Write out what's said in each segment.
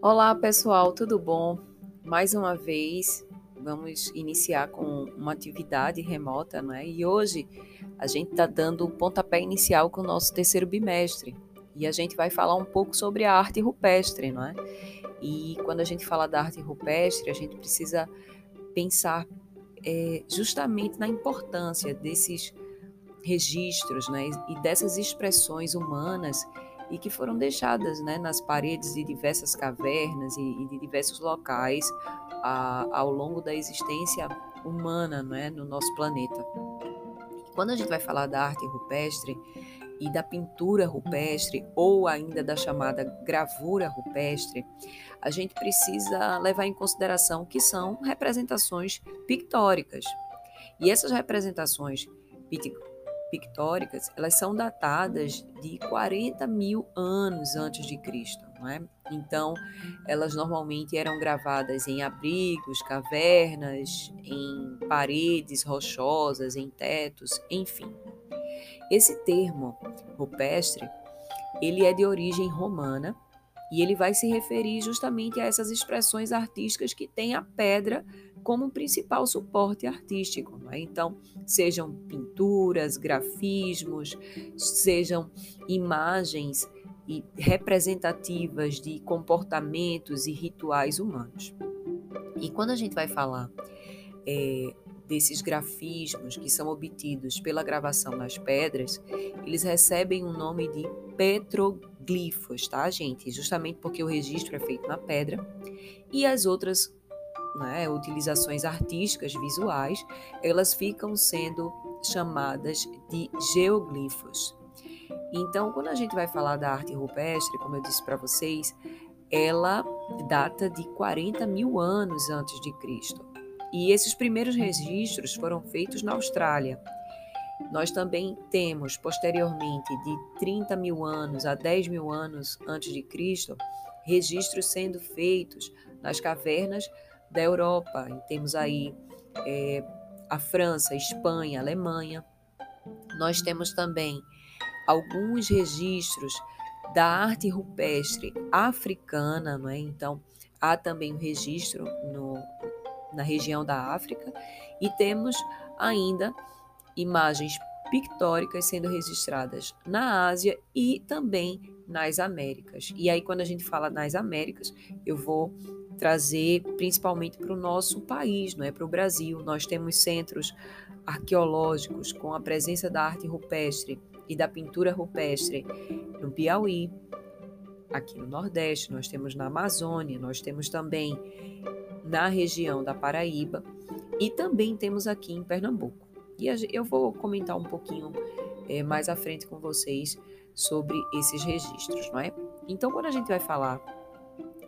Olá pessoal, tudo bom? Mais uma vez vamos iniciar com uma atividade remota, né? E hoje a gente está dando o pontapé inicial com o nosso terceiro bimestre e a gente vai falar um pouco sobre a arte rupestre, não é? E quando a gente fala da arte rupestre, a gente precisa pensar é, justamente na importância desses registros, né? E dessas expressões humanas e que foram deixadas né, nas paredes de diversas cavernas e, e de diversos locais a, ao longo da existência humana né, no nosso planeta. Quando a gente vai falar da arte rupestre e da pintura rupestre ou ainda da chamada gravura rupestre, a gente precisa levar em consideração que são representações pictóricas. E essas representações pictóricas, elas são datadas de 40 mil anos antes de Cristo, não é? Então, elas normalmente eram gravadas em abrigos, cavernas, em paredes rochosas, em tetos, enfim. Esse termo rupestre, ele é de origem romana e ele vai se referir justamente a essas expressões artísticas que têm a pedra como principal suporte artístico. É? Então, sejam pinturas, grafismos, sejam imagens e representativas de comportamentos e rituais humanos. E quando a gente vai falar é, desses grafismos que são obtidos pela gravação nas pedras, eles recebem o um nome de petroglifos, tá, gente? Justamente porque o registro é feito na pedra e as outras né, utilizações artísticas visuais, elas ficam sendo chamadas de geoglifos. Então, quando a gente vai falar da arte rupestre, como eu disse para vocês, ela data de 40 mil anos antes de Cristo. E esses primeiros registros foram feitos na Austrália. Nós também temos, posteriormente, de 30 mil anos a 10 mil anos antes de Cristo, registros sendo feitos nas cavernas da Europa. E temos aí é, a França, a Espanha, a Alemanha. Nós temos também alguns registros da arte rupestre africana, não é? Então, há também um registro no, na região da África e temos ainda imagens pictóricas sendo registradas na Ásia e também nas Américas. E aí, quando a gente fala nas Américas, eu vou trazer principalmente para o nosso país, não é para o Brasil. Nós temos centros arqueológicos com a presença da arte rupestre e da pintura rupestre no Piauí, aqui no Nordeste, nós temos na Amazônia, nós temos também na região da Paraíba e também temos aqui em Pernambuco. E eu vou comentar um pouquinho é, mais à frente com vocês sobre esses registros, não é? Então, quando a gente vai falar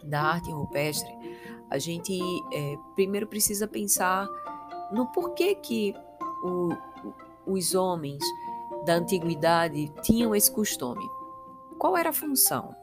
da arte rupestre, a gente é, primeiro precisa pensar no porquê que o, os homens da antiguidade tinham esse costume. Qual era a função?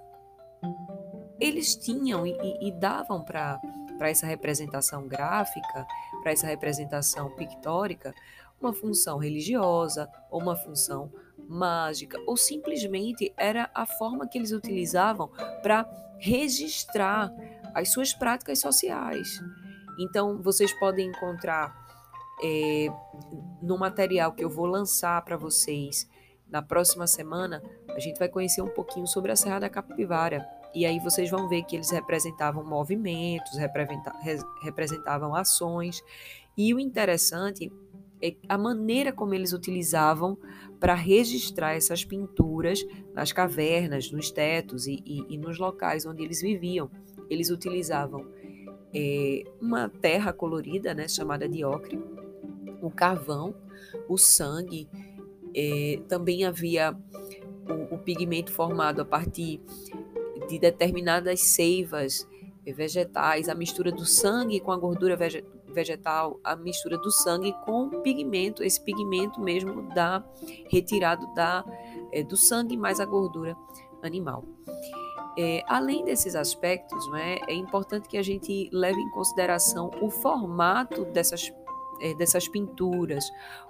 Eles tinham e, e davam para essa representação gráfica, para essa representação pictórica, uma função religiosa ou uma função mágica, ou simplesmente era a forma que eles utilizavam para registrar as suas práticas sociais. Então, vocês podem encontrar é, no material que eu vou lançar para vocês na próxima semana, a gente vai conhecer um pouquinho sobre a Serra da Capivara. E aí vocês vão ver que eles representavam movimentos, representavam ações. E o interessante a maneira como eles utilizavam para registrar essas pinturas nas cavernas, nos tetos e, e, e, nos locais onde eles viviam. Eles utilizavam é, uma terra colorida, né, chamada de ocre, o carvão, o sangue, é, também havia o, o pigmento formado a partir de determinadas seivas vegetais, a mistura do sangue com a gordura vegetal vegetal, a mistura do sangue com pigmento, esse pigmento mesmo da retirado da, é, do sangue mais a gordura animal. É, além desses aspectos, é, é importante que a gente leve em consideração o formato dessas, é, dessas pinturas,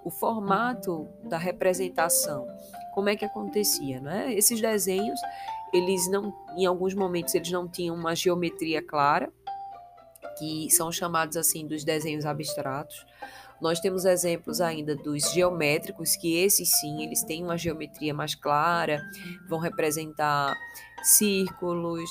o formato da representação, como é que acontecia. Não é? Esses desenhos eles não, em alguns momentos, eles não tinham uma geometria clara, que são chamados assim dos desenhos abstratos. Nós temos exemplos ainda dos geométricos, que esses sim, eles têm uma geometria mais clara, vão representar círculos,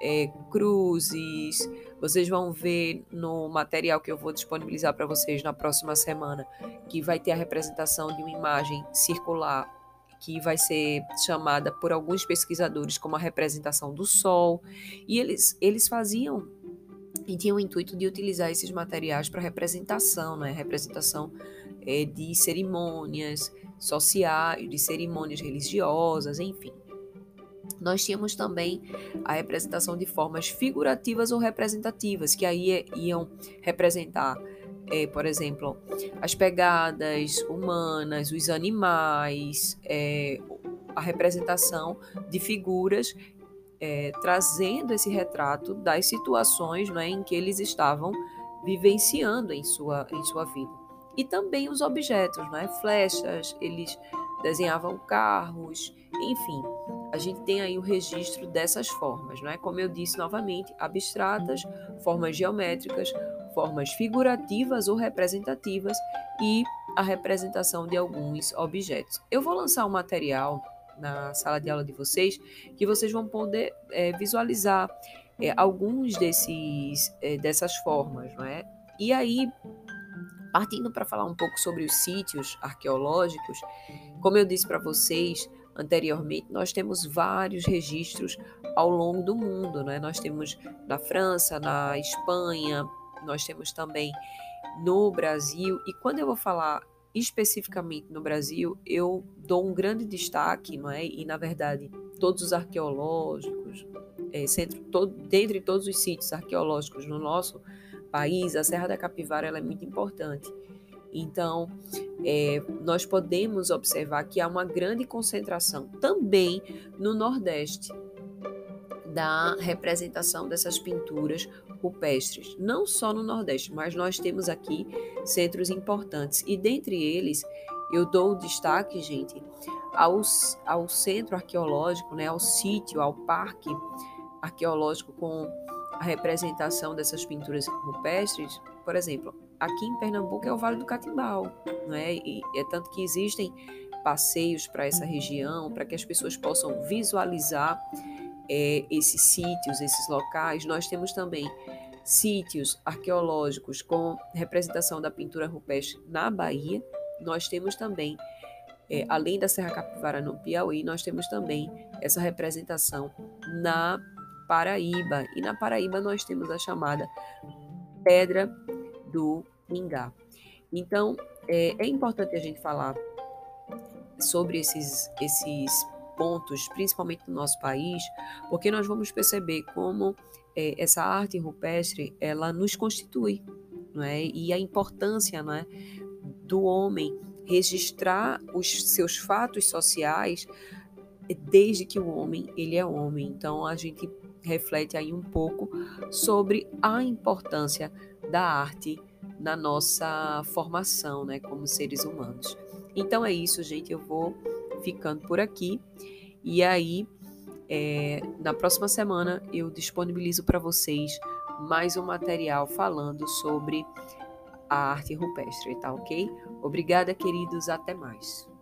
é, cruzes. Vocês vão ver no material que eu vou disponibilizar para vocês na próxima semana, que vai ter a representação de uma imagem circular que vai ser chamada por alguns pesquisadores como a representação do Sol. E eles, eles faziam e tinham o intuito de utilizar esses materiais para representação, né? representação é, de cerimônias sociais, de cerimônias religiosas, enfim. Nós tínhamos também a representação de formas figurativas ou representativas, que aí é, iam representar, é, por exemplo, as pegadas humanas, os animais, é, a representação de figuras é, trazendo esse retrato das situações né, em que eles estavam vivenciando em sua, em sua vida. E também os objetos, né, flechas, eles desenhavam carros, enfim, a gente tem aí o registro dessas formas, não é? Como eu disse novamente, abstratas, formas geométricas, formas figurativas ou representativas e a representação de alguns objetos. Eu vou lançar um material na sala de aula de vocês, que vocês vão poder é, visualizar é, alguns desses é, dessas formas, não é? E aí, partindo para falar um pouco sobre os sítios arqueológicos, como eu disse para vocês anteriormente, nós temos vários registros ao longo do mundo, né? Nós temos na França, na Espanha, nós temos também no Brasil. E quando eu vou falar especificamente no Brasil, eu dou um grande destaque, não é? E na verdade, todos os arqueológicos, é, centro, todo, dentre todos os sítios arqueológicos no nosso país, a Serra da Capivara é muito importante. Então, é, nós podemos observar que há uma grande concentração também no Nordeste da representação dessas pinturas rupestres, não só no Nordeste, mas nós temos aqui centros importantes e dentre eles eu dou destaque, gente, ao, ao centro arqueológico, né, ao sítio, ao parque arqueológico com a representação dessas pinturas rupestres, por exemplo, aqui em Pernambuco é o Vale do Catimbau, né? E é tanto que existem passeios para essa região, para que as pessoas possam visualizar é, esses sítios, esses locais. Nós temos também sítios arqueológicos com representação da pintura rupestre na Bahia. Nós temos também, é, além da Serra Capivara no Piauí, nós temos também essa representação na Paraíba. E na Paraíba nós temos a chamada Pedra do Mingá. Então, é, é importante a gente falar sobre esses, esses pontos, principalmente no nosso país, porque nós vamos perceber como é, essa arte rupestre ela nos constitui, não é? E a importância, não é, do homem registrar os seus fatos sociais desde que o homem ele é homem. Então a gente reflete aí um pouco sobre a importância da arte na nossa formação, né, como seres humanos. Então é isso, gente. Eu vou ficando por aqui. E aí, é, na próxima semana, eu disponibilizo para vocês mais um material falando sobre a arte rupestre, tá ok? Obrigada, queridos. Até mais.